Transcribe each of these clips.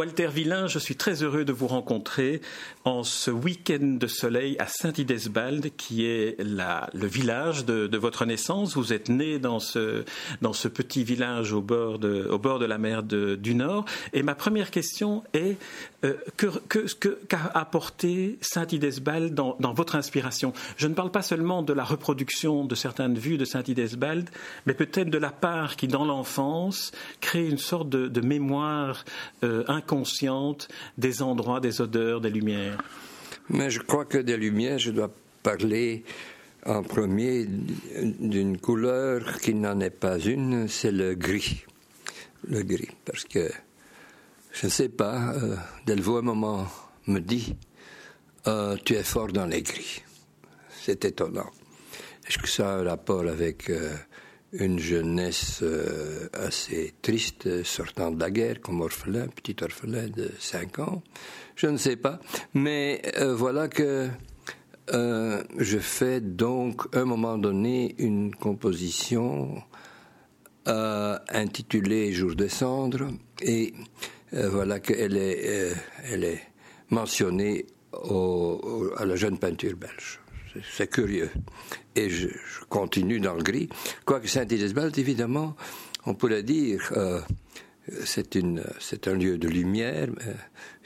Walter Villain, je suis très heureux de vous rencontrer en ce week-end de soleil à Saint-Idesbald, qui est le village de, votre naissance. Vous êtes né dans ce, petit village au bord de la mer du Nord. Et ma première question est euh, qu'a apporté Saint-Idesbald dans, votre inspiration? Je ne parle pas seulement de la reproduction de certaines vues de Saint-Idesbald, mais peut-être de la part qui, dans l'enfance, crée une sorte de, mémoire euh, inconsciente des endroits, des odeurs, des lumières. Mais je crois que des lumières, je dois parler en premier d'une couleur qui n'en est pas une, c'est le gris. Le gris, parce que je ne sais pas, euh, Delvaux un moment me dit euh, Tu es fort dans les. C'est étonnant. Est-ce que ça a un rapport avec euh, une jeunesse euh, assez triste sortant de la guerre comme orphelin, petit orphelin de 5 ans? Je ne sais pas. Mais voilà que je fais donc à un moment donné une composition intitulée Jour de cendre et euh, voilà qu'elle est, euh, elle est mentionnée à la jeune peinture belge. C'est curieux. Et je, continue dans le gris. Quoique Saint-Idesbald, évidemment, on pourrait dire, euh, c'est un lieu de lumière.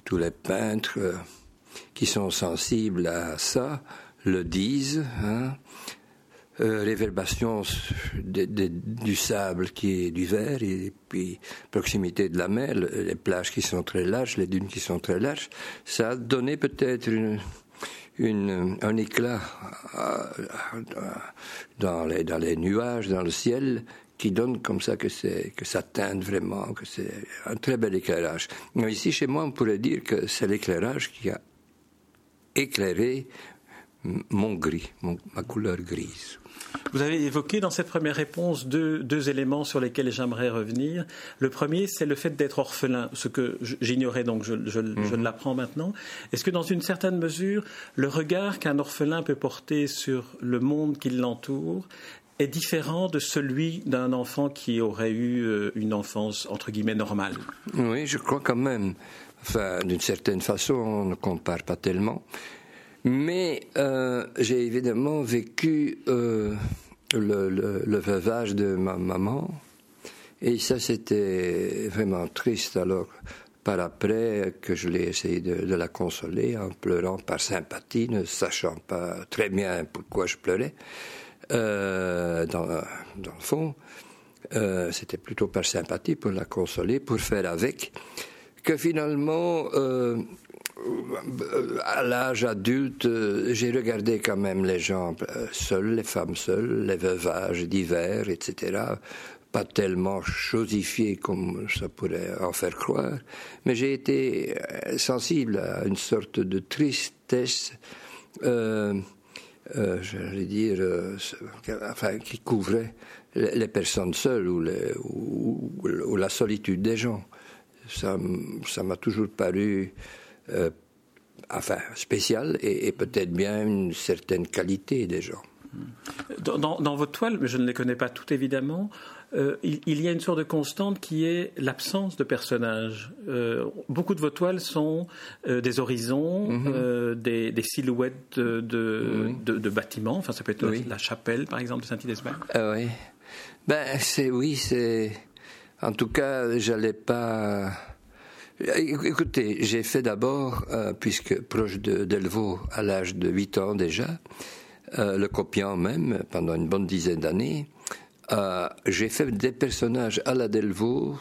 tous les peintres qui sont sensibles à ça le disent. Hein, euh, du sable qui est du vert et puis proximité de la mer, les plages qui sont très larges, les dunes qui sont très larges, ça a donné peut-être un éclat dans les, nuages, dans le ciel, qui donne comme ça que, ça teinte vraiment, que c'est un très bel éclairage. Ici, chez moi, on pourrait dire que c'est l'éclairage qui a éclairé mon gris, ma couleur grise. Vous avez évoqué dans cette première réponse deux, éléments sur lesquels j'aimerais revenir. Le premier, c'est le fait d'être orphelin, ce que j'ignorais donc, je, je, mhm. l'apprends maintenant. Est-ce que dans une certaine mesure, le regard qu'un orphelin peut porter sur le monde qui l'entoure est différent de celui d'un enfant qui aurait eu euh, une enfance entre guillemets normale? Oui, je crois quand même. Enfin, d'une certaine façon, on ne compare pas tellement. Mais euh, j'ai évidemment vécu euh, le, le, veuvage de ma maman. Et ça, c'était vraiment triste. Alors, par après, que je l'ai essayé de, la consoler en pleurant par sympathie, ne sachant pas très bien pourquoi je pleurais, euh, dans, dans, le fond. Euh, c'était plutôt par sympathie pour la consoler, pour faire avec, que finalement, euh, à l'âge adulte, j'ai regardé quand même les gens euh, seuls, les femmes seules, les veuvages d'hiver, etc. Pas tellement chosifiés comme ça pourrait en faire croire, mais j'ai été euh, sensible à une sorte de tristesse, euh, euh j'allais dire, enfin, qui couvrait les personnes seules ou, ou la solitude des gens. Ça m'a toujours paru euh, enfin, spécial et, peut-être bien une certaine qualité des gens. Dans, dans, votre toile, mais je ne les connais pas toutes évidemment, euh, il, y a une sorte de constante qui est l'absence de personnages. Euh, beaucoup de vos toiles sont des horizons, mhm. des, silhouettes de, de, bâtiments. Enfin, ça peut être la chapelle, par exemple, de Saint-Idesbald. Ah oui. Ben, c'est oui, c'est. En tout cas, j'allais pas Écoutez, j'ai fait d'abord, euh, puisque proche de Delvaux à l'âge de 8 ans déjà, euh, le copiant même pendant une bonne dizaine d'années, euh, j'ai fait des personnages à la Delvaux,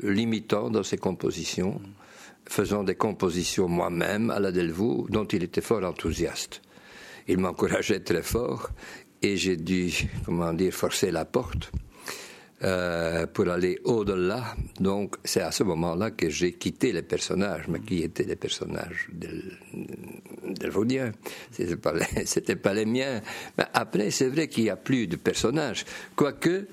limitant dans ses compositions, faisant des compositions moi-même à la Delvaux, dont il était fort enthousiaste. Il m'encourageait très fort et j'ai dû, comment dire, forcer la porte euh, pour aller au-delà. Donc, c'est à ce moment-là que j'ai quitté les personnages, mais qui étaient les personnages pas, les, c'était pas les miens. Mais après, c'est vrai qu'il n'y a plus de personnages. Quoique,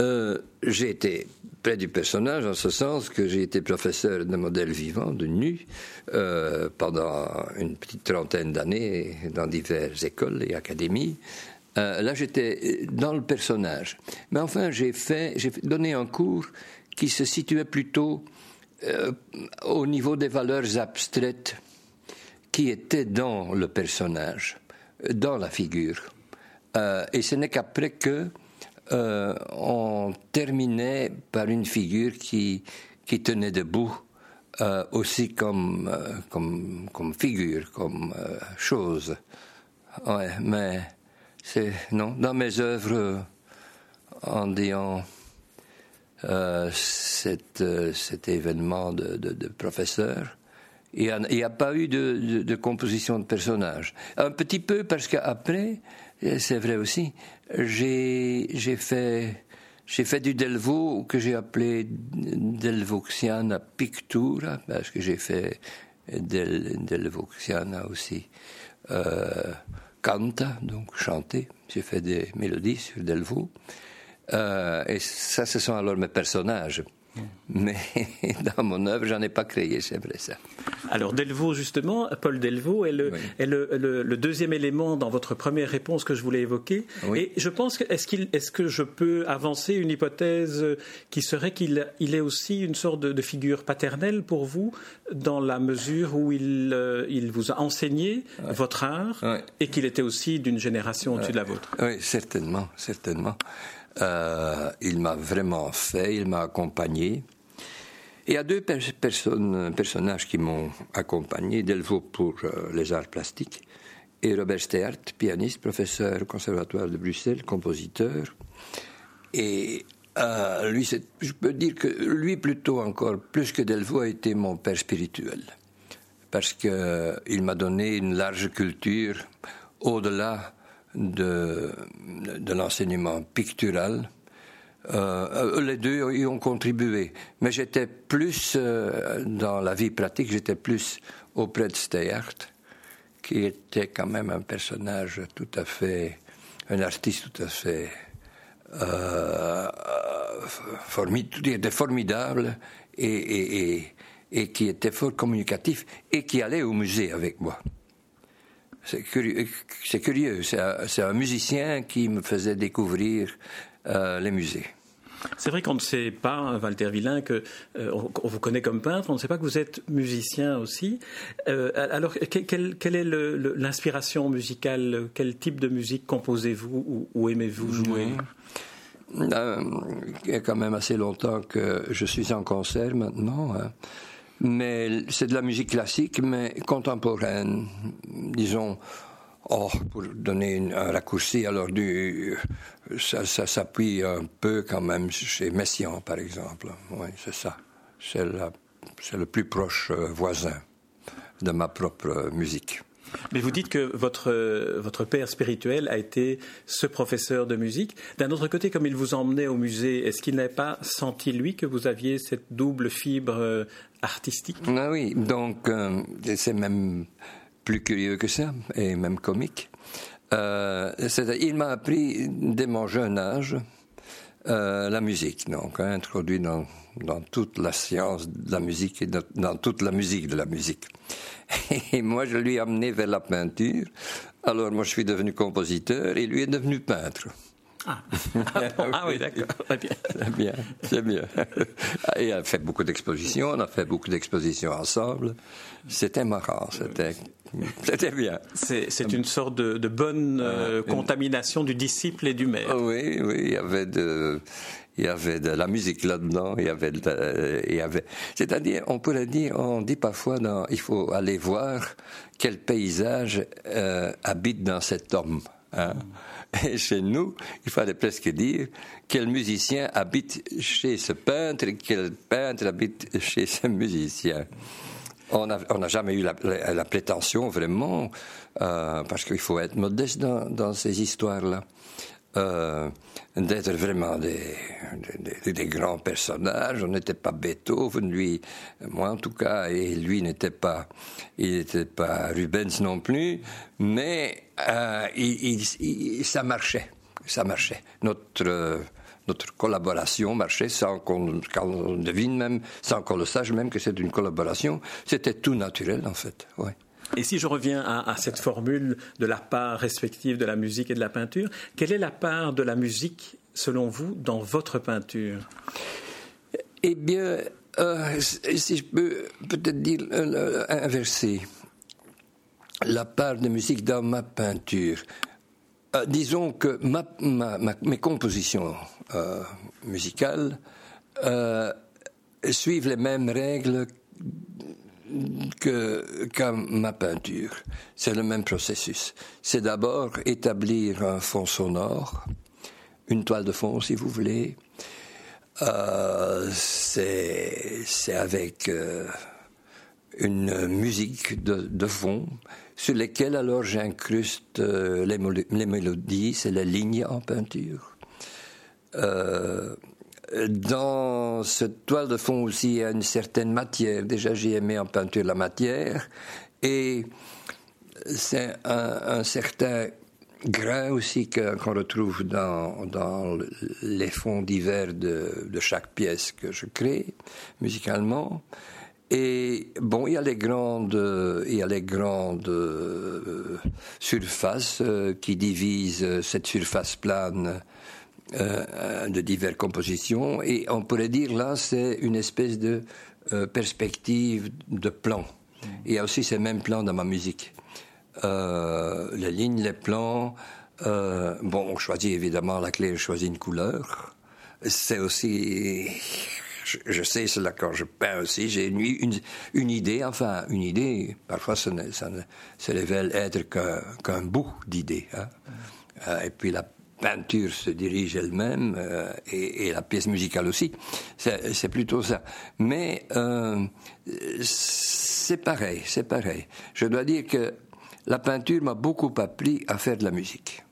euh, j'ai été près du personnage en ce sens que j'ai été professeur de modèles vivants, de nu, euh, pendant une petite trentaine d'années dans diverses écoles et académies. Euh, là, j'étais dans le personnage. Mais enfin, j'ai fait, j'ai donné un cours qui se situait plutôt au niveau des valeurs abstraites qui étaient dans le personnage, dans la figure. et ce n'est qu'après que on terminait par une figure qui, qui tenait debout aussi comme, comme, figure, comme chose. Mais non dans mes œuvres en disant euh, cet, euh, cet, événement de, professeur. Il n'y a, pas eu de, composition de personnage. Un petit peu parce qu'après, c'est vrai aussi, j'ai fait j'ai fait du Delvaux que j'ai appelé Delvoxiana Pictura parce que j'ai fait Del, aussi. Euh, canta, donc chanter. J'ai fait des mélodies sur Delvaux. Euh, et ça, ce sont alors mes personnages. Mais dans mon œuvre, j'en ai pas créé, c'est vrai ça. Alors Delvaux, justement, Paul Delvaux est, le, est le, deuxième élément dans votre première réponse que je voulais évoquer. Et je pense que est-ce qu'il, est-ce que je peux avancer une hypothèse qui serait qu'il il est aussi une sorte de, figure paternelle pour vous, dans la mesure où il, euh, il vous a enseigné votre art et qu'il était aussi d'une génération au-dessus de la vôtre? Oui, certainement, certainement. Euh, il m'a vraiment fait, il m'a accompagné. Il y a deux personnages qui m'ont accompagné, Delvaux pour euh, les arts plastiques et Robert Steart, pianiste, professeur au Conservatoire de Bruxelles, compositeur. Et euh, lui, je peux dire que lui, plutôt encore, plus que Delvaux, a été mon père spirituel. Parce qu'il m'a donné une large culture au-delà de, de l'enseignement pictural. Euh, les deux y ont contribué. Mais j'étais plus euh, dans la vie pratique, j'étais plus auprès de Steyart, qui était quand même un personnage tout à fait, un artiste tout à fait euh, formidable et, et qui était fort communicatif et qui allait au musée avec moi. C'est curieux. C'est curieux. C'est un, musicien qui me faisait découvrir euh, les musées. C'est vrai qu'on ne sait pas, Walter Villain, que euh, on, vous connaît comme peintre, on ne sait pas que vous êtes musicien aussi. Euh, alors, quelle, est l'inspiration musicale? Quel type de musique composez-vous ou, aimez-vous jouer? Il y a quand même assez longtemps que je suis en concert maintenant. Hein mais c'est de la musique classique, mais contemporaine, disons. Pour donner un raccourci, alors du, ça, ça s'appuie un peu quand même chez Messiaen, par exemple. Oui, c'est ça. C'est le plus proche euh, voisin de ma propre musique. Mais vous dites que votre, votre père spirituel a été ce professeur de musique. D'un autre côté, comme il vous emmenait au musée, est-ce qu'il n'avait pas senti, lui, que vous aviez cette double fibre euh, artistique? Ah Oui, donc euh, c'est même plus curieux que ça, et même comique. Euh, il m'a appris dès mon jeune âge la musique, donc hein, introduit dans, dans toute la science de la musique et dans toute la musique de la musique. Et moi, je lui ai amené vers la peinture. Alors, moi, je suis devenu compositeur et lui est devenu peintre. Ah, ah, oui, d'accord. Très bien. C'est bien, c'est bien. Et il a fait beaucoup d'expositions, on a fait beaucoup d'expositions ensemble. C'était marrant, c'était, c'était bien. C'est, une sorte de, bonne euh, contamination du disciple et du maître. Oui, oui, il y avait de, il y avait de la musique là-dedans, il y avait, il y avait, c'est-à-dire, on pourrait dire, on dit parfois, dans, il faut aller voir quel paysage euh, habite dans cet homme. Hein. Et chez nous, il fallait presque dire quel musicien habite chez ce peintre et quel peintre habite chez ce musicien. On n'a jamais eu la, prétention vraiment, euh, parce qu'il faut être modeste dans, dans ces histoires-là. Euh, d'être vraiment des, grands personnages. On n'était pas Beethoven, lui, moi en tout cas, et lui n'était pas, il n'était pas Rubens non plus, mais euh, ça marchait, ça marchait. Notre notre collaboration marchait sans qu'on devine même, sans qu'on le sache même que c'est une collaboration. C'était tout naturel en fait. Ouais. Et si je reviens à, cette formule de la part respective de la musique et de la peinture, quelle est la part de la musique, selon vous, dans votre peinture? Eh bien, si je peux peut-être dire inverser la part de musique dans ma peinture. disons que mes compositions musicales suivent les mêmes règles que, ma peinture. C'est le même processus. C'est d'abord établir un fond sonore, une toile de fond si vous voulez. Euh, c'est, avec euh, une musique de, de, fond sur lesquelles alors j'incruste euh, les, les, mélodies, c'est les lignes en peinture. Dans cette toile de fond aussi, il y a une certaine matière. Déjà, j'ai aimé en peinture la matière. Et c'est un, certain grain aussi qu'on retrouve dans, dans, les fonds divers de, de, chaque pièce que je crée musicalement. Et bon, il y a les grandes, il y a les grandes euh, surfaces euh, qui divisent cette surface plane euh, de diverses compositions. Et on pourrait dire là, c'est une espèce de euh, perspective de plan. Il y a aussi ces mêmes plans dans ma musique. Euh, les lignes, les plans. bon, on choisit évidemment la clé, je choisis une couleur. C'est aussi je, sais cela quand je peins aussi, j'ai une, une, une, idée, enfin une idée, parfois ça ne, ça ne se révèle être qu'un bout d'idée. Hein. et puis la peinture se dirige elle-même euh, et, la pièce musicale aussi. C'est plutôt ça. Mais euh, c'est pareil, c'est pareil. Je dois dire que la peinture m'a beaucoup appris à faire de la musique.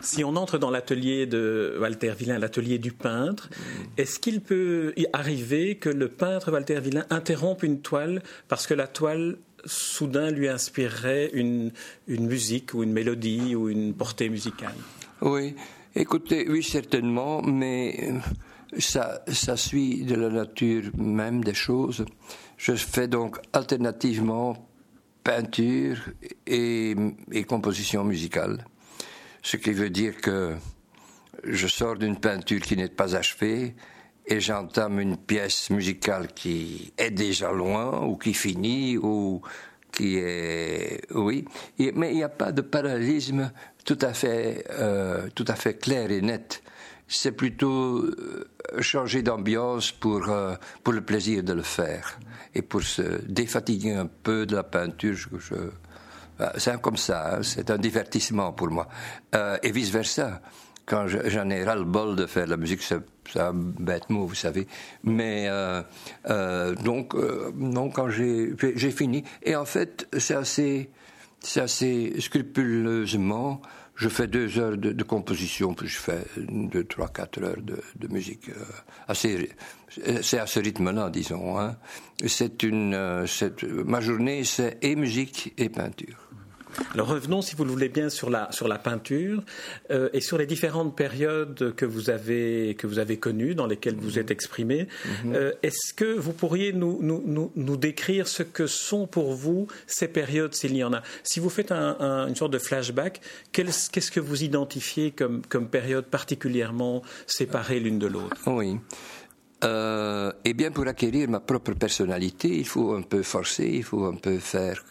Si on entre dans l'atelier de Walter Villain, l'atelier du peintre, est-ce qu'il peut y arriver que le peintre Walter Villain interrompe une toile parce que la toile soudain lui inspirerait une, une musique ou une mélodie ou une portée musicale Oui, écoutez, oui, certainement, mais euh, ça, ça suit de la nature même des choses. Je fais donc alternativement peinture et, et composition musicale. Ce qui veut dire que je sors d'une peinture qui n'est pas achevée et j'entame une pièce musicale qui est déjà loin ou qui finit ou qui est oui. Mais il n'y a pas de parallélisme tout à fait euh, tout à fait clair et net. C'est plutôt euh, changer d'ambiance pour euh, pour le plaisir de le faire. Et pour se défatiguer un peu de la peinture je, c'est comme ça hein, c'est un divertissement pour moi. Et vice versa quand j'en ai ras le bol de faire de la musique, c'est un bête mot, vous savez. Mais euh, euh, donc, euh, non, quand j'ai fini, et en fait, c'est assez, assez scrupuleusement. Je fais deux heures de, composition, puis je fais deux, trois, quatre heures de, de musique. assez, c'est à ce rythme-là, disons. Hein. C'est une, ma journée, c'est et musique et peinture. Alors revenons, si vous le voulez bien, sur la, sur la peinture euh, et sur les différentes périodes que vous avez, que vous avez connues, dans lesquelles vous êtes exprimé. Mhm. Euh, est-ce que vous pourriez nous, nous, nous, décrire ce que sont pour vous ces périodes, s'il y en a? Si vous faites un, une sorte de flashback, qu'est-ce que vous identifiez comme, comme période particulièrement séparée l'une de l'autre? Oui. Euh, eh bien, pour acquérir ma propre personnalité, il faut un peu forcer, il faut un peu faire,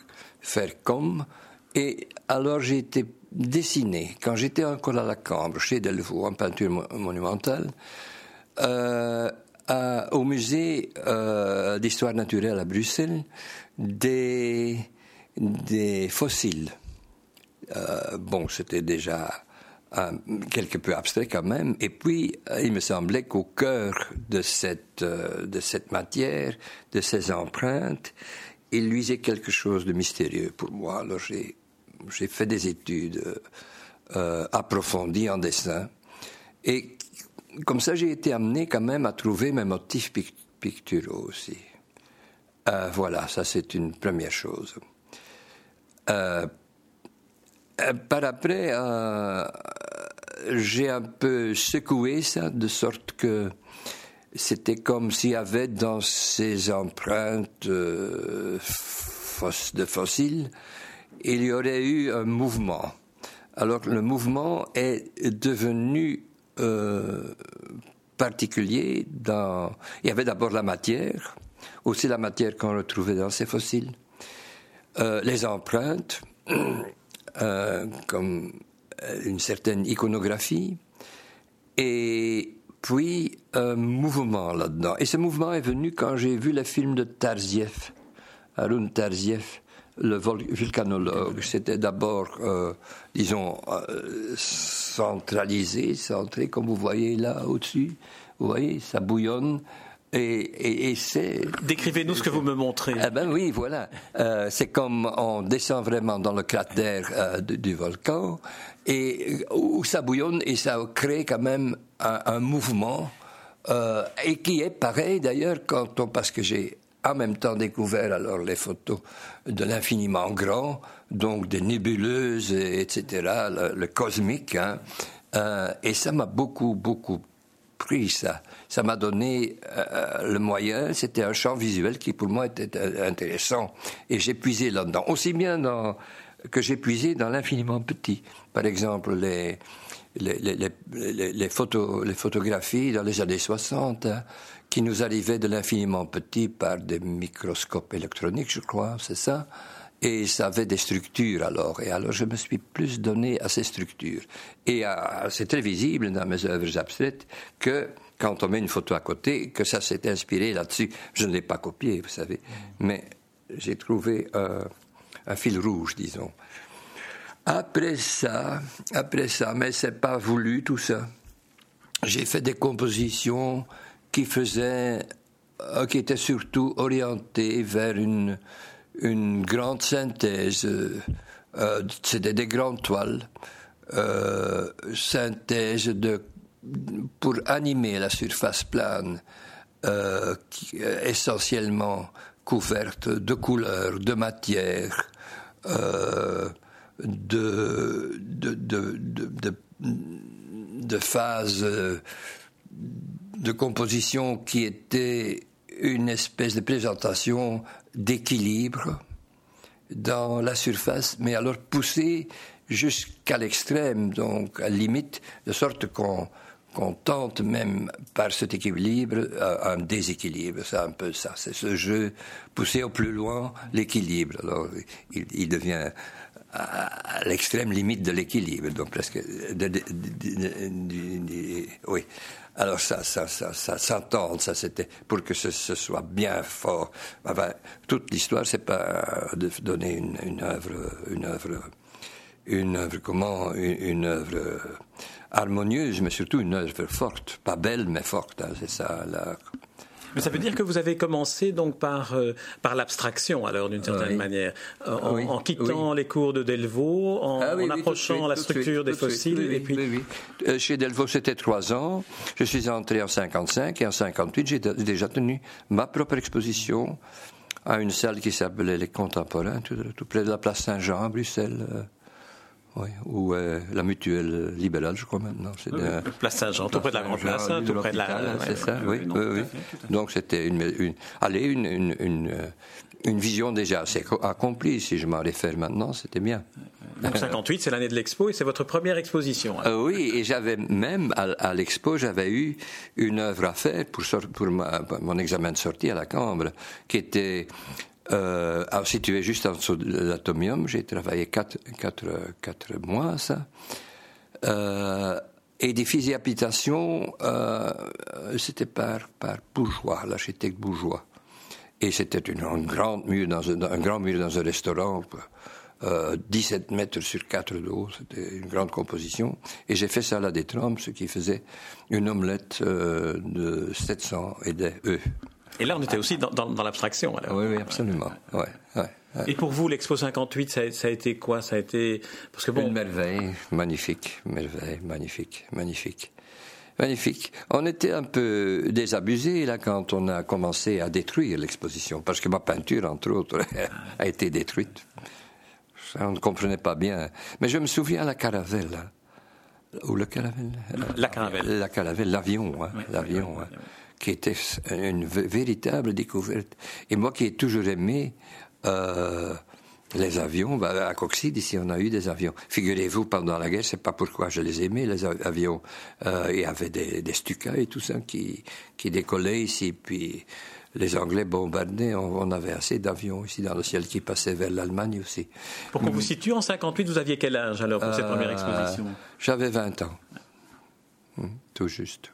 faire comme. Et alors j'ai été dessiné, quand j'étais encore à la Cambre, chez Delvaux, en peinture monumentale, euh, au musée euh, d'histoire naturelle à Bruxelles, des, des fossiles. Euh, bon, c'était déjà quelque peu abstrait quand même. Et puis, il me semblait qu'au cœur de cette, de cette matière, de ces empreintes, il luisait quelque chose de mystérieux pour moi. Alors j'ai fait des études euh, approfondies en dessin. Et comme ça, j'ai été amené quand même à trouver mes motifs picturaux aussi. Euh, voilà, ça c'est une première chose. Euh, par après, j'ai un peu secoué ça, de sorte que c'était comme s'il y avait dans ces empreintes de fossiles il y aurait eu un mouvement. Alors le mouvement est devenu euh, particulier. Il y avait d'abord la matière, aussi la matière qu'on retrouvait dans ces fossiles, euh, les empreintes, euh, comme une certaine iconographie, et puis un mouvement là-dedans. Et ce mouvement est venu quand j'ai vu le film de Tarziev, Arun Tarziev, le volcanologue. C'était d'abord, euh, disons, euh, centralisé, centré, comme vous voyez là au-dessus. Vous voyez, ça bouillonne. Et, et, c'est. Décrivez-nous ce que vous me montrez. Eh ben oui, voilà. Euh, c'est comme on descend vraiment dans le cratère du, volcan et où ça bouillonne et ça crée quand même un, un mouvement euh, et qui est pareil d'ailleurs quand on parce que j'ai en même temps découvert alors les photos de l'infiniment grand, donc des nébuleuses, etc., le, cosmique. Hein. Euh, et ça m'a beaucoup, beaucoup pris, ça. Ça m'a donné euh, le moyen, c'était un champ visuel qui pour moi était euh, intéressant. Et j'ai puisé là-dedans, aussi bien que j'ai puisé dans l'infiniment petit. Par exemple, les, photos, les photographies dans les années 60, qui nous arrivait de l'infiniment petit par des microscopes électroniques, je crois, c'est ça. Et ça avait des structures alors. Et alors je me suis plus donné à ces structures. Et c'est très visible dans mes œuvres abstraites que quand on met une photo à côté, que ça s'est inspiré là-dessus. Je ne l'ai pas copié, vous savez. Mais j'ai trouvé un fil rouge, disons. Après ça, après ça, mais c'est pas voulu tout ça. J'ai fait des compositions qui faisait, euh, qui était surtout orienté vers une, grande synthèse. Euh, c'était des grandes toiles, euh, synthèse de, pour animer la surface plane, essentiellement couverte de couleurs, de matière, de, de, de, de, de phases de composition qui était une espèce de présentation d'équilibre dans la surface, mais alors poussée jusqu'à l'extrême, donc à la limite, de sorte qu'on tente même par cet équilibre un déséquilibre. C'est un peu ça. C'est ce jeu poussé au plus loin, l'équilibre. Alors, il, devient à, l'extrême limite de l'équilibre, donc presque. oui. Alors ça, ça, ça, ça s'entend, ça c'était pour que ce, soit bien fort. Enfin, toute l'histoire, c'est pas de donner une, une œuvre, une œuvre, une œuvre comment, une, œuvre harmonieuse, mais surtout une œuvre forte, pas belle mais forte. Hein, c'est ça. La, mais ça veut dire que vous avez commencé donc par, euh, par l'abstraction, alors, d'une certaine manière, en, en quittant les cours de Delvaux, en, ah approchant la structure des fossiles. et puis... Euh, chez Delvaux, c'était trois ans. Je suis entré en 55 et en 58, j'ai déjà tenu ma propre exposition à une salle qui s'appelait Les Contemporains, tout, tout, près de la place Saint-Jean à Bruxelles. Oui, ou euh, la mutuelle libérale, je crois maintenant. C'est place Saint-Jean, tout près de la Grande Place, tout près de la. C'est ça, oui, oui, oui. Donc c'était une, une, allez, une, une, une, euh, une vision déjà assez accomplie. Si je m'en réfère maintenant, c'était bien. Donc 58, c'est l'année de l'expo et c'est votre première exposition. Euh, oui, et j'avais même à, à l'expo, j'avais eu une œuvre à faire pour, pour mon examen de sortie à la Cambre, qui était euh, alors, situé juste en dessous de l'atomium, j'ai travaillé quatre, quatre, quatre mois, ça. Euh, et habitation, euh, c'était par, par bourgeois, l'architecte bourgeois. Et c'était un grand mur dans un, un, grand mur dans un restaurant, euh, 17 mètres sur 4 de haut, c'était une grande composition. Et j'ai fait ça à la détrempe, ce qui faisait une omelette euh, de 700 et des œufs. Et là, on était aussi dans, dans, l'abstraction. Oui, oui, absolument. Ouais, ouais, Et pour vous, l'Expo 58, ça, ça, a été quoi? Ça a été parce que bon, une merveille, magnifique, merveille, magnifique, magnifique. Magnifique. On était un peu désabusé là quand on a commencé à détruire l'exposition, parce que ma peinture, entre autres, a été détruite. on ne comprenait pas bien. Mais je me souviens la caravelle. Ou le caravelle? La caravelle. La caravelle, l'avion. Hein, l'avion. Hein qui était une véritable découverte. Et moi qui ai toujours aimé euh, Les avions, bah, à Coxide, ici, on a eu des avions. Figurez-vous, pendant la guerre, c'est pas pourquoi je les aimais, les avions. Euh, il y avait des, des et tout ça qui, qui décollaient ici. Puis les Anglais bombardaient. On, avait assez d'avions ici dans le ciel qui passaient vers l'Allemagne aussi. Pour qu'on vous situe, en 58, vous aviez quel âge alors pour cette euh, première exposition? J'avais 20 ans. Hum, tout juste.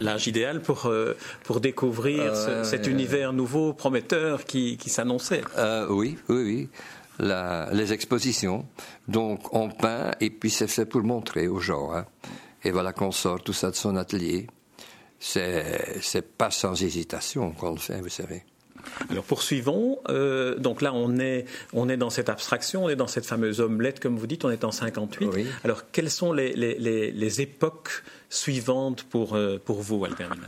L'âge idéal pour, euh, pour découvrir euh, cet univers nouveau, prometteur qui, qui s'annonçait. Euh, oui, oui, oui. La, les expositions. Donc on peint et puis c'est fait pour montrer aux gens. Hein. Et voilà qu'on sort tout ça de son atelier. C'est pas sans hésitation qu'on le fait, vous savez. Alors poursuivons. Euh, donc là, on est, on est dans cette abstraction, on est dans cette fameuse omelette, comme vous dites, on est en 58. Alors quelles sont les, les, les, époques suivantes pour, euh, pour vous, Alpermina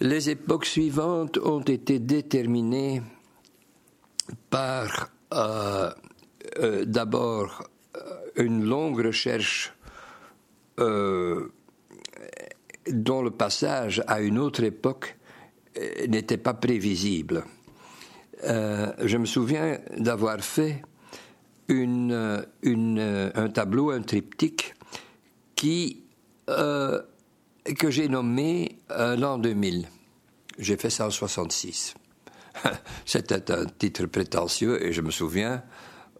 Les époques suivantes ont été déterminées par euh, d'abord une longue recherche dont le passage à une autre époque n'était pas prévisible. Euh, je me souviens d'avoir fait une, un tableau, un triptyque, qui, euh, que j'ai nommé l'an 2000. J'ai fait ça en 66. C'était un titre prétentieux et je me souviens,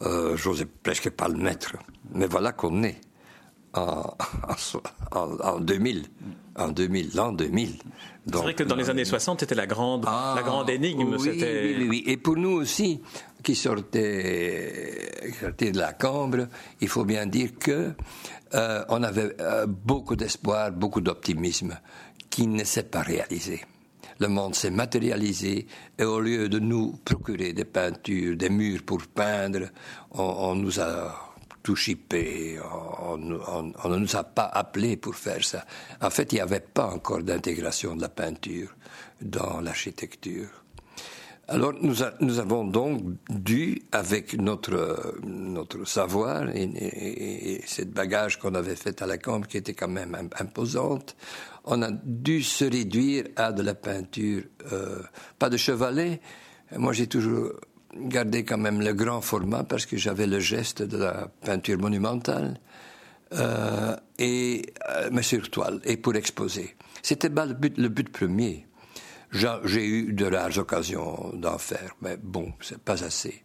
euh, j'osais presque pas le mettre. Mais voilà qu'on est en, en, 2000, en 2000, l'an 2000. C'est vrai que dans les années 60, c'était la grande, ah, la grande énigme. Oui, oui, oui, Et pour nous aussi, qui sortaient, de la Cambre, il faut bien dire que euh, on avait euh, beaucoup d'espoir, beaucoup d'optimisme, qui ne s'est pas réalisé. Le monde s'est matérialisé et au lieu de nous procurer des peintures, des murs pour peindre, on nous a tout chippé. On, ne nous a pas appelés pour faire ça. En fait, il n'y avait pas encore d'intégration de la peinture dans l'architecture. Alors nous, avons donc dû, avec notre, notre savoir et, cette bagage qu'on avait fait à la Cambre, qui était quand même imposante, on a dû se réduire à de la peinture, euh, pas de chevalet. Moi, j'ai toujours garder quand même le grand format parce que j'avais le geste de la peinture monumentale, euh, et, euh, mais sur toile, et pour exposer. C'était le but, le but premier. J'ai eu de rares occasions d'en faire, mais bon, c'est pas assez.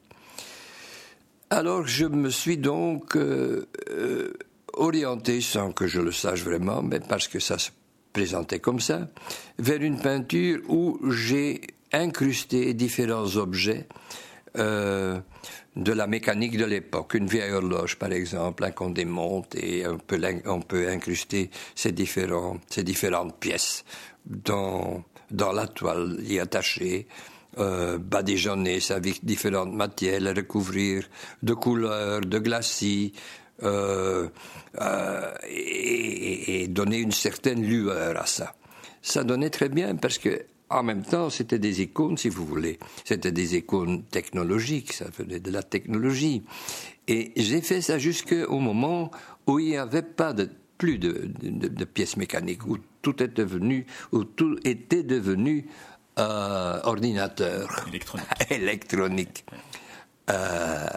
Alors je me suis donc euh, orienté, sans que je le sache vraiment, mais parce que ça se présentait comme ça, vers une peinture où j'ai incrusté différents objets euh, de la mécanique de l'époque. Une vieille horloge, par exemple, hein, qu'on démonte et on peut, incruster ces, différentes pièces dans, la toile y attacher. Euh, badigeonner avec différentes matières, recouvrir de couleurs, de glacis, euh, euh, et, donner une certaine lueur à ça. Ça donnait très bien parce que en même temps, c'était des icônes, si vous voulez. C'était des icônes technologiques, ça venait de la technologie. Et j'ai fait ça jusqu'au moment où il n'y avait pas de, plus de, pièces mécaniques, où tout était devenu, où tout était devenu euh, ordinateur. Électronique. Électronique. Euh,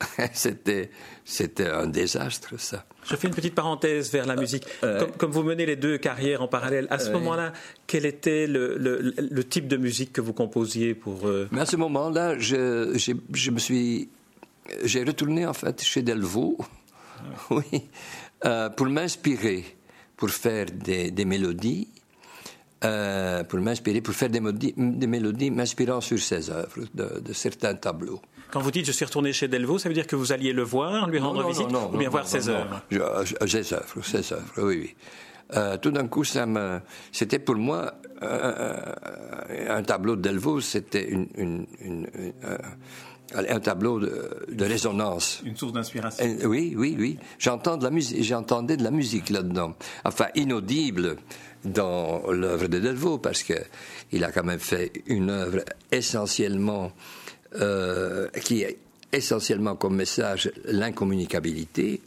c'était, c'était un désastre, ça. Je fais une petite parenthèse vers la musique. Euh, comme, vous menez les deux carrières en parallèle, à ce moment-là, quel était le, le, type de musique que vous composiez pour euh, Mais à ce moment-là, je, je, me suis, j'ai retourné en fait chez Delvaux, ah. oui, euh, pour m'inspirer, pour faire des, des mélodies. pour m'inspirer, pour faire des, mélodies, des mélodies m'inspirant sur ses œuvres, de, de certains tableaux. Quand vous dites je suis retourné chez Delvaux, ça veut dire que vous alliez le voir, lui rendre visite, ou bien voir ses œuvres Ses œuvres, ses œuvres, oui, oui. Euh, tout d'un coup, ça me, c'était pour moi euh, un tableau de Delvaux, c'était une, une, une, euh, un tableau de, de, résonance. Une source d'inspiration. Oui, oui, oui. J'entends de la musique, j'entendais de la musique là-dedans. Enfin, inaudible dans l'œuvre de Delvaux parce que il a quand même fait une œuvre essentiellement euh, qui a essentiellement comme message l'incommunicabilité.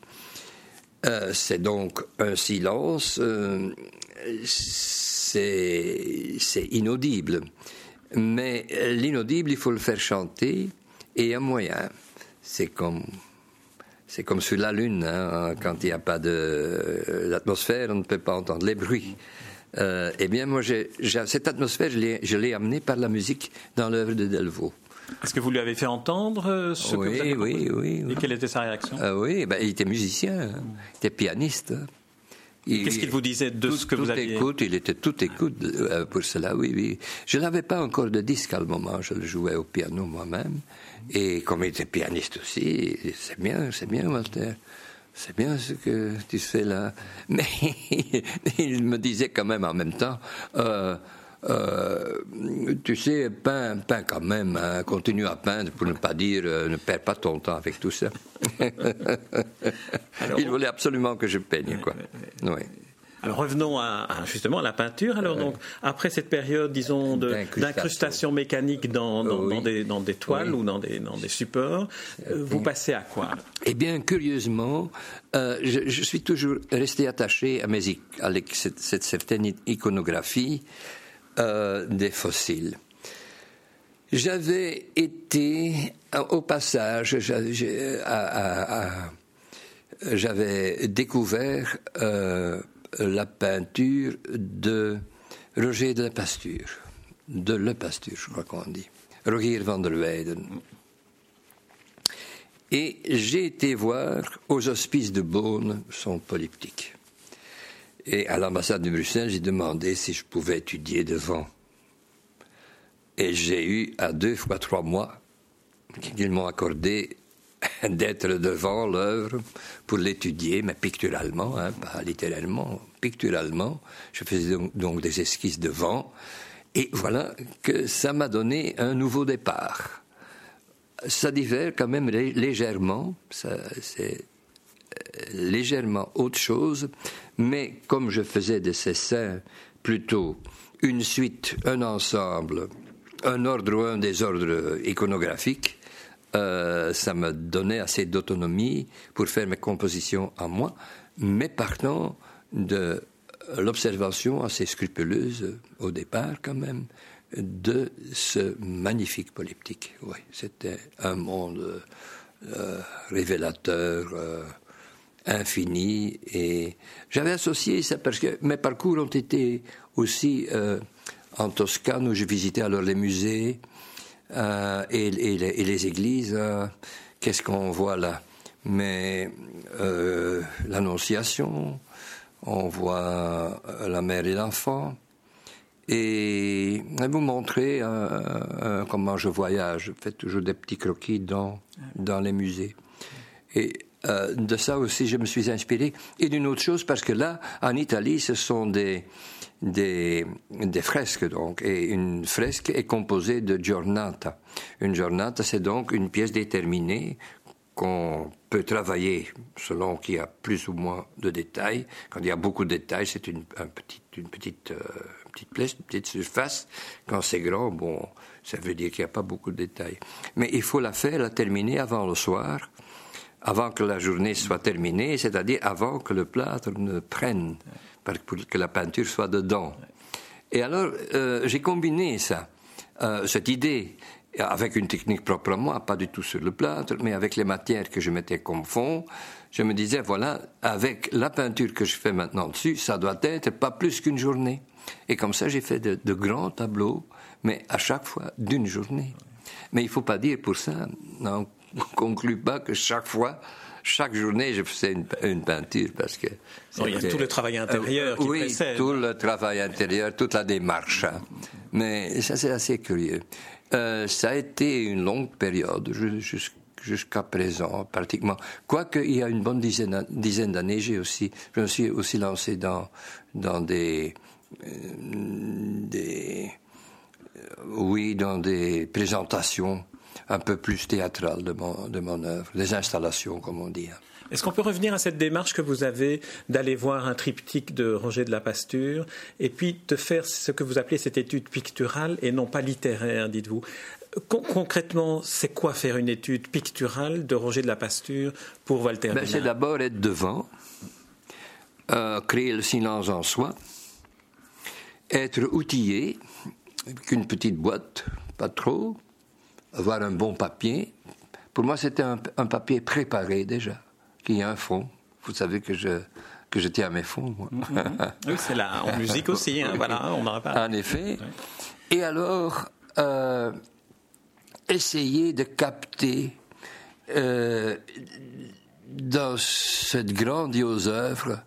Euh, c'est donc un silence, euh, c'est inaudible. Mais l'inaudible, il faut le faire chanter, Et un moyen, c'est comme c'est comme sur la Lune, hein, quand il n'y a pas d'atmosphère, on ne peut pas entendre les bruits. Euh, eh bien, moi, cette atmosphère, je l'ai amenée par la musique dans l'œuvre de Delvaux. Est-ce que vous lui avez fait entendre euh, ce oui, que vous avez oui, oui, oui, Et quelle était sa réaction euh, Oui, ben, il était musicien, il était pianiste. Qu'est-ce qu'il vous disait de ce que vous aviez écoute, Il était tout écoute euh, pour cela, oui, oui. Je n'avais pas encore de disque à le moment, je le jouais au piano moi-même. Et comme il était pianiste aussi, c'est bien, c'est bien, Walter. C'est bien ce que tu fais là. Mais il me disait quand même en même temps, euh, euh, tu sais, peins, peins quand même, hein, continue à peindre pour ne pas dire euh, ne perds pas ton temps avec tout ça. Il voulait absolument que je peigne, quoi. Oui. Alors revenons à, justement à la peinture. Alors donc après cette période, disons, d'incrustation mécanique dans, dans, des, dans, des, toiles ou dans des, supports, euh, vous passez à quoi? Eh bien, curieusement, euh, je, suis toujours resté attaché à, mes, à cette, cette certaine iconographie euh, des fossiles. J'avais été, au passage, j'avais découvert euh, la peinture de Roger de la Pasture, de Le Pasture, je crois qu'on dit, Roger van der Weyden. Et j'ai été voir aux hospices de Beaune son polyptyque. Et à l'ambassade de Bruxelles, j'ai demandé si je pouvais étudier devant. Et j'ai eu à deux fois trois mois qu'ils m'ont accordé d'être devant l'œuvre pour l'étudier, mais picturalement, hein, pas littéralement, picturalement. Je faisais donc, des esquisses devant. Et voilà que ça m'a donné un nouveau départ. Ça diffère quand même légèrement, c'est légèrement autre chose, mais comme je faisais de ces seins plutôt une suite, un ensemble, un ordre ou un désordre iconographique, euh, ça me donnait assez d'autonomie pour faire mes compositions à moi, mais partant de l'observation assez scrupuleuse au départ quand même de ce magnifique polyptyque. Oui, c'était un monde euh, révélateur, infini. Et j'avais associé ça parce que mes parcours ont été aussi euh, en Toscane où je visitais alors les musées euh, et, les, églises. Euh, qu'est-ce qu'on voit là? Mais l'Annonciation, on voit la mère et l'enfant. Et vous montrer comment je voyage. Je fais toujours des petits croquis dans, dans les musées. Et euh, de ça aussi, je me suis inspiré. Et d'une autre chose, parce que là, en Italie, ce sont des, des, fresques, donc. Et une fresque est composée de giornata. Une giornata, c'est donc une pièce déterminée qu'on peut travailler selon qu'il y a plus ou moins de détails. Quand il y a beaucoup de détails, c'est une, une petite, euh, petite pièce, une petite surface. Quand c'est grand, bon, ça veut dire qu'il n'y a pas beaucoup de détails. Mais il faut la faire, la terminer avant le soir avant que la journée soit terminée, c'est-à-dire avant que le plâtre ne prenne, pour que la peinture soit dedans. Et alors, euh, j'ai combiné ça, euh, cette idée, avec une technique propre à moi, pas du tout sur le plâtre, mais avec les matières que je mettais comme fond. Je me disais, voilà, avec la peinture que je fais maintenant dessus, ça doit être pas plus qu'une journée. Et comme ça, j'ai fait de, de, grands tableaux, mais à chaque fois d'une journée. Mais il faut pas dire pour ça, non, ne conclut pas que chaque fois, chaque journée, je faisais une, peinture parce que. il y a tout le travail intérieur qui oui, précède. tout le travail intérieur, toute la démarche. Hein. Mais ça, c'est assez curieux. Euh, ça a été une longue période jusqu'à présent, pratiquement. Quoique il y a une bonne dizaine, dizaine d'années, j'ai aussi, je me suis aussi lancé dans, dans des, euh, des, euh, oui, dans des présentations un peu plus théâtrale de mon, de mon œuvre, des installations, comme on dit. Est-ce qu'on peut revenir à cette démarche que vous avez d'aller voir un triptyque de Roger de la Pasture et puis de faire ce que vous appelez cette étude picturale et non pas littéraire, dites-vous? Concrètement, c'est quoi faire une étude picturale de Roger de la Pasture pour Walter ben, C'est d'abord être devant, euh, créer le silence en soi, être outillé, avec une petite boîte, pas trop, avoir un bon papier. Pour moi, c'était un, papier préparé déjà, qui a un fond. Vous savez que je, que je tiens à mes fonds, moi. Mm-hmm. Oui, c'est là, en musique aussi, hein, voilà, on n'aura pas. En effet. Et alors, euh, essayer de capter euh, dans cette grandiose œuvre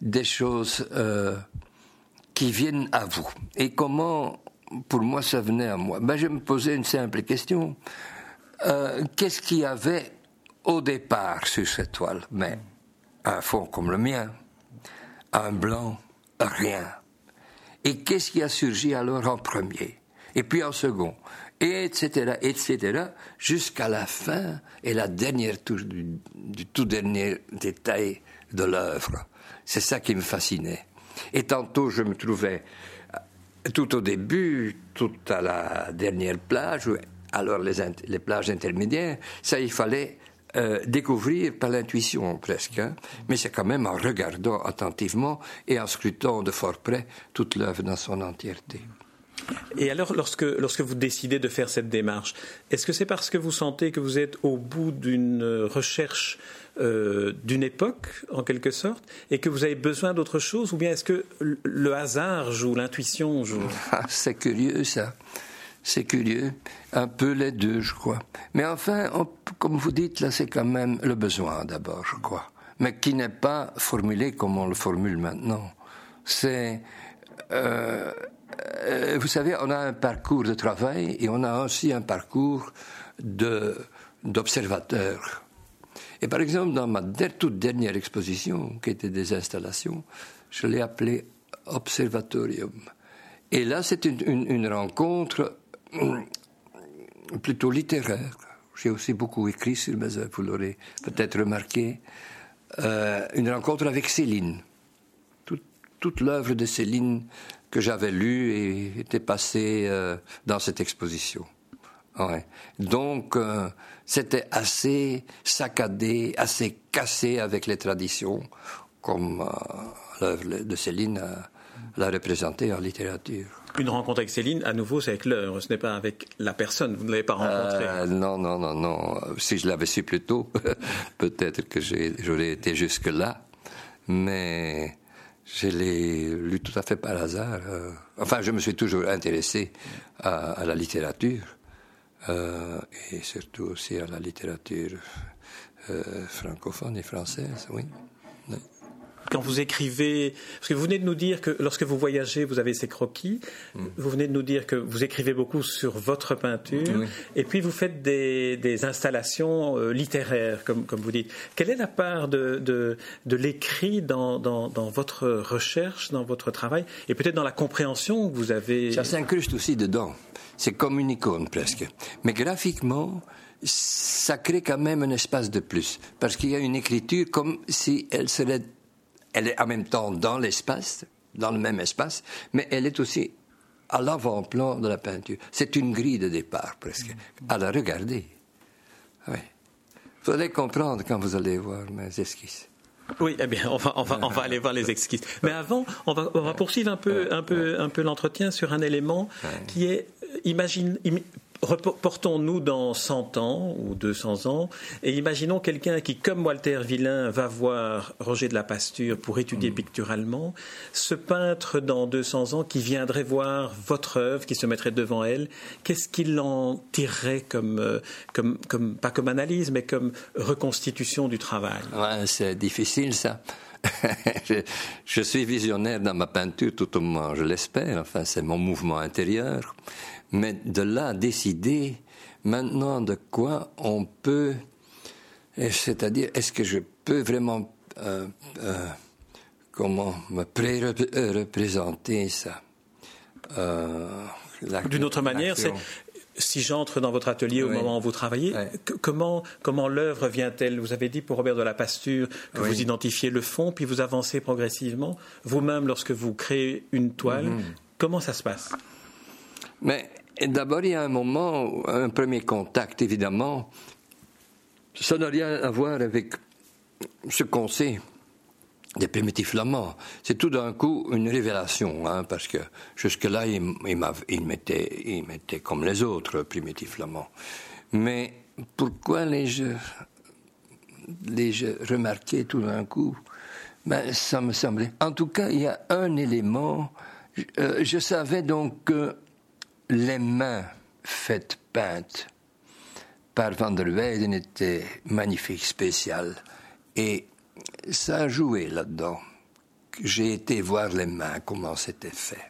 des choses euh, qui viennent à vous. Et comment, pour moi, ça venait à moi ben, Je me posais une simple question. Euh, qu'est-ce qu'il y avait au départ sur cette toile? Mais un fond comme le mien, un blanc, rien. Et qu'est-ce qui a surgi alors en premier? Et puis en second et etc., etc., jusqu'à la fin et la dernière touche du, tout dernier détail de l'œuvre. C'est ça qui me fascinait. Et tantôt, je me trouvais tout au début, tout à la dernière plage, alors les, plages intermédiaires, ça, il fallait euh, découvrir par l'intuition presque, hein. mais c'est quand même en regardant attentivement et en scrutant de fort près toute l'œuvre dans son entièreté. Et alors, lorsque, lorsque vous décidez de faire cette démarche, est-ce que c'est parce que vous sentez que vous êtes au bout d'une recherche euh, d'une époque, en quelque sorte, et que vous avez besoin d'autre chose, ou bien est-ce que le hasard joue, l'intuition joue? Ah, C'est curieux ça. C'est curieux. Un peu les deux, je crois. Mais enfin, comme vous dites, là, c'est quand même le besoin d'abord, je crois. Mais qui n'est pas formulé comme on le formule maintenant. C'est. Euh, euh, vous savez, on a un parcours de travail et on a aussi un parcours d'observateur. Et par exemple, dans ma toute dernière exposition, qui était des installations, je l'ai appelée Observatorium. Et là, c'est une, rencontre hum, plutôt littéraire. J'ai aussi beaucoup écrit sur mes œuvres, vous l'aurez peut-être remarqué. Euh, une rencontre avec Céline. toute l'œuvre de Céline que j'avais lu et était passé euh, dans cette exposition. Ouais. Donc, euh, c'était assez saccadé, assez cassé avec les traditions, comme euh, l'œuvre de Céline l'a représenté en littérature. Une rencontre avec Céline, à nouveau, c'est avec l'œuvre, ce n'est pas avec la personne, vous ne l'avez pas rencontrée. non, non, non, non. Si je l'avais su plus tôt, peut-être que j'aurais été jusque-là. Mais je l'ai lu tout à fait par hasard. Euh. enfin, je me suis toujours intéressé à, la littérature euh, et surtout aussi à la littérature euh, francophone et française, oui quand vous écrivez, parce que vous venez de nous dire que lorsque vous voyagez, vous avez ces croquis, mm. vous venez de nous dire que vous écrivez beaucoup sur votre peinture, et puis vous faites des, installations euh, littéraires, comme, comme vous dites. Quelle est la part de, de, l'écrit dans, dans, votre recherche, dans votre travail, et peut-être dans la compréhension que vous avez Ça s'incruste aussi dedans. C'est comme une icône presque. Mais graphiquement, ça crée quand même un espace de plus, parce qu'il y a une écriture comme si elle serait elle est en même temps dans l'espace, dans le même espace, mais elle est aussi à l'avant-plan de la peinture. C'est une grille de départ presque, à la regarder. Oui. Vous allez comprendre quand vous allez voir mes esquisses. Oui, eh bien, on va, on va, on va aller voir les esquisses. Mais avant, on va, on va poursuivre un peu, un peu, un peu l'entretien sur un élément qui est, imagine, Reportons-nous dans 100 ans ou 200 ans et imaginons quelqu'un qui, comme Walter Villain, va voir Roger de la Pasture pour étudier mm. picturalement, ce peintre dans 200 ans qui viendrait voir votre œuvre, qui se mettrait devant elle, qu'est-ce qu'il en tirerait comme, euh, comme, comme, pas comme analyse, mais comme reconstitution du travail? Ouais, C'est difficile ça. je, je, suis visionnaire dans ma peinture, tout au moins, je l'espère. Enfin, c'est mon mouvement intérieur. Mais de là, décider maintenant de quoi on peut, c'est-à-dire, est-ce que je peux vraiment, euh, euh, comment me pré-représenter ça euh, D'une autre manière, c'est si j'entre dans votre atelier au moment où vous travaillez, comment, comment l'œuvre vient-elle? Vous avez dit pour Robert de la Pasture que vous identifiez le fond, puis vous avancez progressivement. Vous-même, lorsque vous créez une toile, mhm. comment ça se passe? Mais d'abord, il y a un moment, un premier contact, évidemment. Ça n'a rien à voir avec ce qu'on sait. des primitifs flamands. C'est tout d'un coup une révélation, hein, parce que jusque-là, il, il comme les autres primitifs flamands. Mais pourquoi l'ai-je remarqué tout d'un coup? Ben, Ça me semblait. En tout cas, il y a un élément. Euh, je savais donc que les mains faites peintes par Van der Weyden étaient magnifiques, spéciales. Et ça a joué là-dedans. J'ai été voir les mains, comment c'était fait.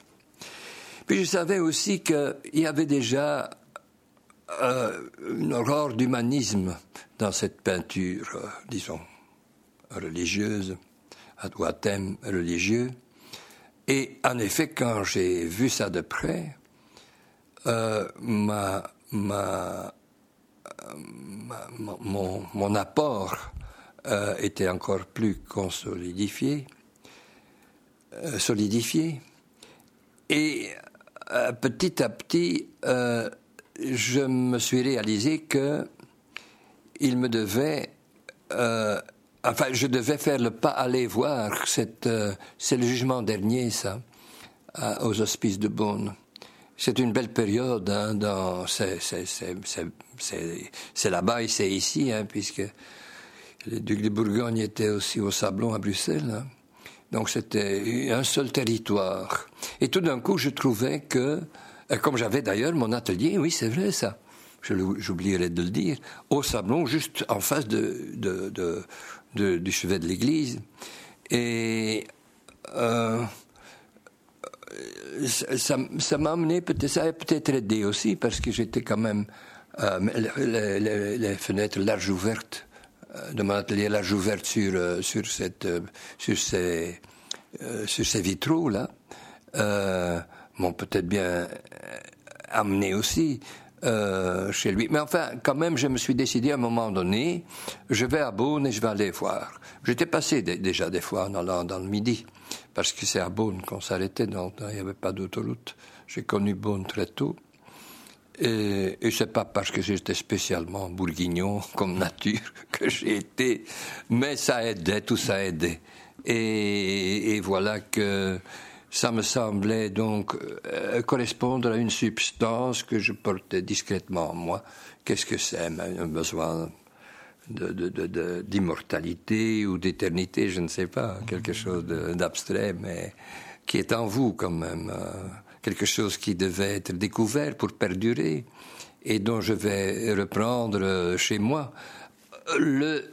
Puis je savais aussi qu'il y avait déjà euh, une aurore d'humanisme dans cette peinture, euh, disons, religieuse, ou à thème religieux. Et en effet, quand j'ai vu ça de près, euh, ma, ma, mon, apport euh, était encore plus consolidifié, euh, solidifié. Et petit à petit, je me suis réalisé que il me devait, enfin, je devais faire le pas aller voir. C'est le jugement dernier, ça, aux hospices de Beaune. C'est une belle période. Hein, c'est là-bas et c'est ici, hein, puisque le duc de Bourgogne était aussi au Sablon à Bruxelles. Hein. Donc c'était un seul territoire. Et tout d'un coup, je trouvais que, euh, comme j'avais d'ailleurs mon atelier, oui, c'est vrai ça, j'oublierais de le dire, au Sablon, juste en face de, de, du chevet de l'église. Et euh, ça m'a amené, peut-être, ça a peut-être aidé aussi, parce que j'étais quand même euh, les, fenêtres larges ouvertes euh, de mon atelier large ouverte sur, euh, sur, cette, euh, sur, ces, sur ces vitraux là m'ont peut-être bien amené aussi chez lui. Mais enfin, quand même, je me suis décidé à un moment donné, je vais à Beaune et je vais aller voir. J'étais passé déjà des fois en allant dans le midi, parce que c'est à Beaune qu'on s'arrêtait, donc il n'y avait pas d'autoroute. J'ai connu Beaune très tôt. Et, et c'est pas parce que j'étais spécialement bourguignon comme nature que j'ai été, mais ça aidait, tout ça aidait. Et voilà que ça me semblait donc euh, correspondre à une substance que je portais discrètement en moi. Qu'est-ce que c'est? Un besoin d'immortalité ou d'éternité, je ne sais pas, quelque chose d'abstrait, mais qui est en vous quand même. Euh, quelque chose qui devait être découvert pour perdurer et dont je vais reprendre euh, chez moi. Le,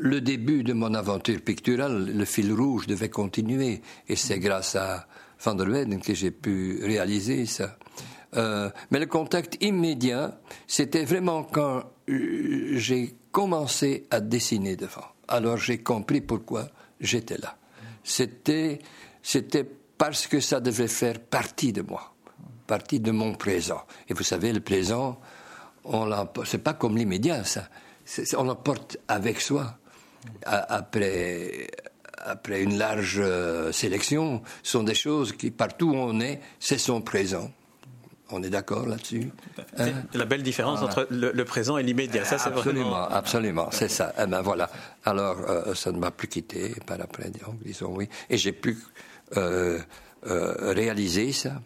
le début de mon aventure picturale, le fil rouge devait continuer et c'est grâce à Van der Weyden que j'ai pu réaliser ça. Euh, mais le contact immédiat, c'était vraiment quand euh, j'ai commencé à dessiner devant. Alors j'ai compris pourquoi j'étais là. C'était, c'était parce que ça devait faire partie de moi, partie de mon présent. Et vous savez, le présent, on c'est pas comme l'immédiat, ça. on l'emporte avec soi. Après, après une large euh, sélection, sont des choses qui, partout où on est, c'est son présent. On est d'accord là-dessus? Hein La belle différence entre le, présent et l'immédiat, ça c'est Absolument, absolument, c'est ça. Eh ben voilà. Alors, euh, ça ne m'a plus quitté par après, disons oui. Et j'ai pu euh, euh, réaliser ça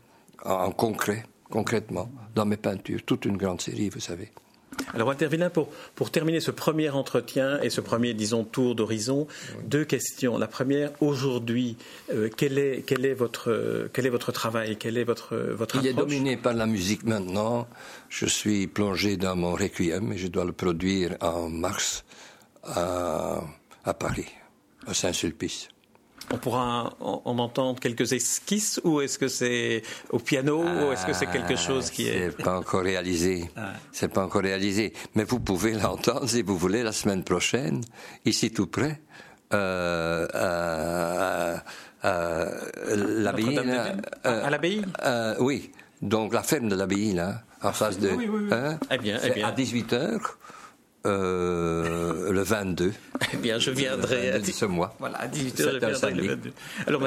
en, concret, concrètement, dans mes peintures. Toute une grande série, vous savez. Alors, Walter Villain, pour, pour terminer ce premier entretien et ce premier, disons, tour d'horizon, deux questions. La première, aujourd'hui, euh, quel, est, quel, est votre, quel est votre travail? Quel est votre, votre Il est dominé par la musique maintenant. Je suis plongé dans mon requiem et je dois le produire en mars à, à Paris, à Saint-Sulpice on pourra en, entendre quelques esquisses ou est-ce que c'est au piano ou est-ce que c'est quelque ah, chose qui est C'est pas encore réalisé. Ah. C'est pas encore réalisé, mais vous pouvez l'entendre si vous voulez la semaine prochaine, ici tout près. Euh, à, l'abbaye. à l'abbaye euh, Oui, donc la ferme de l'abbaye, là, en face de. Oui, oui, oui. Hein, eh bien, eh bien. À 18h. Euh, le 22. Eh bien, je viendrai à ce mois. Voilà, à 18h, je viendrai le 22. Alors,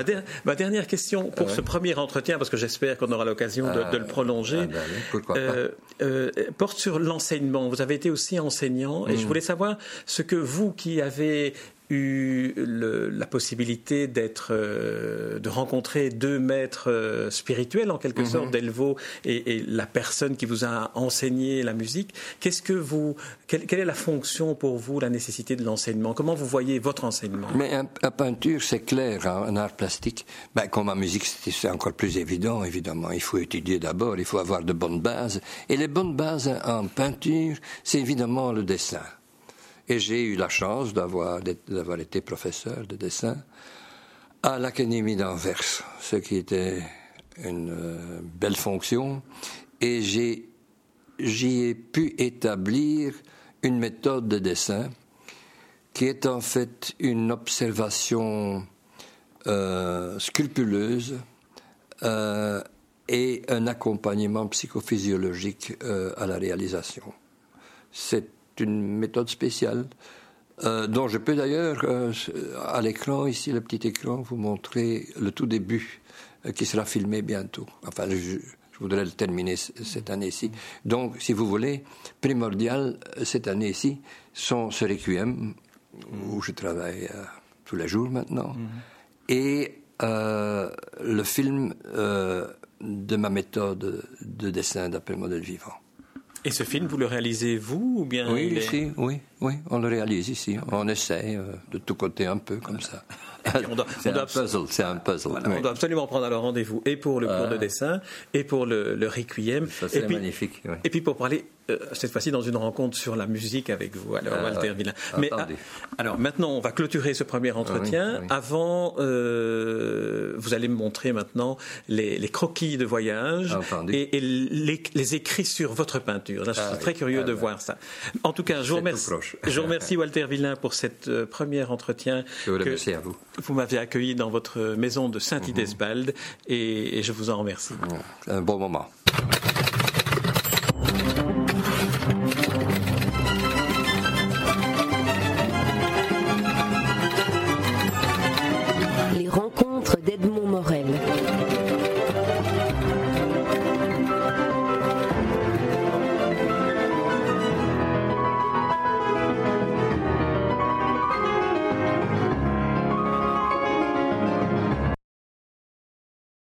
ma, dernière question pour ce premier entretien, parce que j'espère qu'on aura l'occasion de, le prolonger, ah, ben euh, euh, porte sur l'enseignement. Vous avez été aussi enseignant, et je mm. voulais savoir ce que vous qui avez eu la possibilité d'être, de rencontrer deux maîtres spirituels en quelque mhm. sorte, Delvaux et, la personne qui vous a enseigné la musique. Qu'est-ce que vous, quelle, est la fonction pour vous, la nécessité de l'enseignement? Comment vous voyez votre enseignement? Mais la peinture, c'est clair, hein, un art plastique. Ben, comme en musique, c'est encore plus évident, évidemment. Il faut étudier d'abord, il faut avoir de bonnes bases. Et les bonnes bases en peinture, c'est évidemment le dessin. Et j'ai eu la chance d'avoir, d'avoir été professeur de dessin à l'Académie d'Anvers, ce qui était une euh, belle fonction. Et j'ai, j'y ai pu établir une méthode de dessin qui est en fait une observation euh, scrupuleuse euh, et un accompagnement psychophysiologique à la réalisation. C'est une méthode spéciale dont je peux d'ailleurs, à l'écran, ici, le petit écran, vous montrer le tout début qui sera filmé bientôt. Enfin, je, je voudrais le terminer cette année-ci. Donc, si vous voulez, primordial cette année-ci sont ce requiem où je travaille tous les jours maintenant. Mhm et euh, le film euh, de ma méthode de dessin d'après modèle vivant. Et ce film, vous le réalisez vous ou bien Oui, oui, oui, on le réalise ici. On essaie euh, de tout côté un peu comme ça. c'est un puzzle, c'est un puzzle. On doit absolument prendre alors rendez-vous et pour le cours de dessin et pour le, le requiem. Ça, c'est magnifique. Et puis pour parler euh, cette fois-ci dans une rencontre sur la musique avec vous, alors ah, Walter Villain. Mais ah, alors maintenant, on va clôturer ce premier entretien. Avant, euh, vous allez me montrer maintenant les, croquis de voyage et, les, écrits sur votre peinture. Là, je suis très curieux de voir ça. En tout cas, je vous remercie, je vous remercie Walter Villain pour cet euh, premier entretien. Je vous remercie à vous. Vous m'avez accueilli dans votre maison de Saint-Idesbald mhm. et, et je vous en remercie. Un bon moment.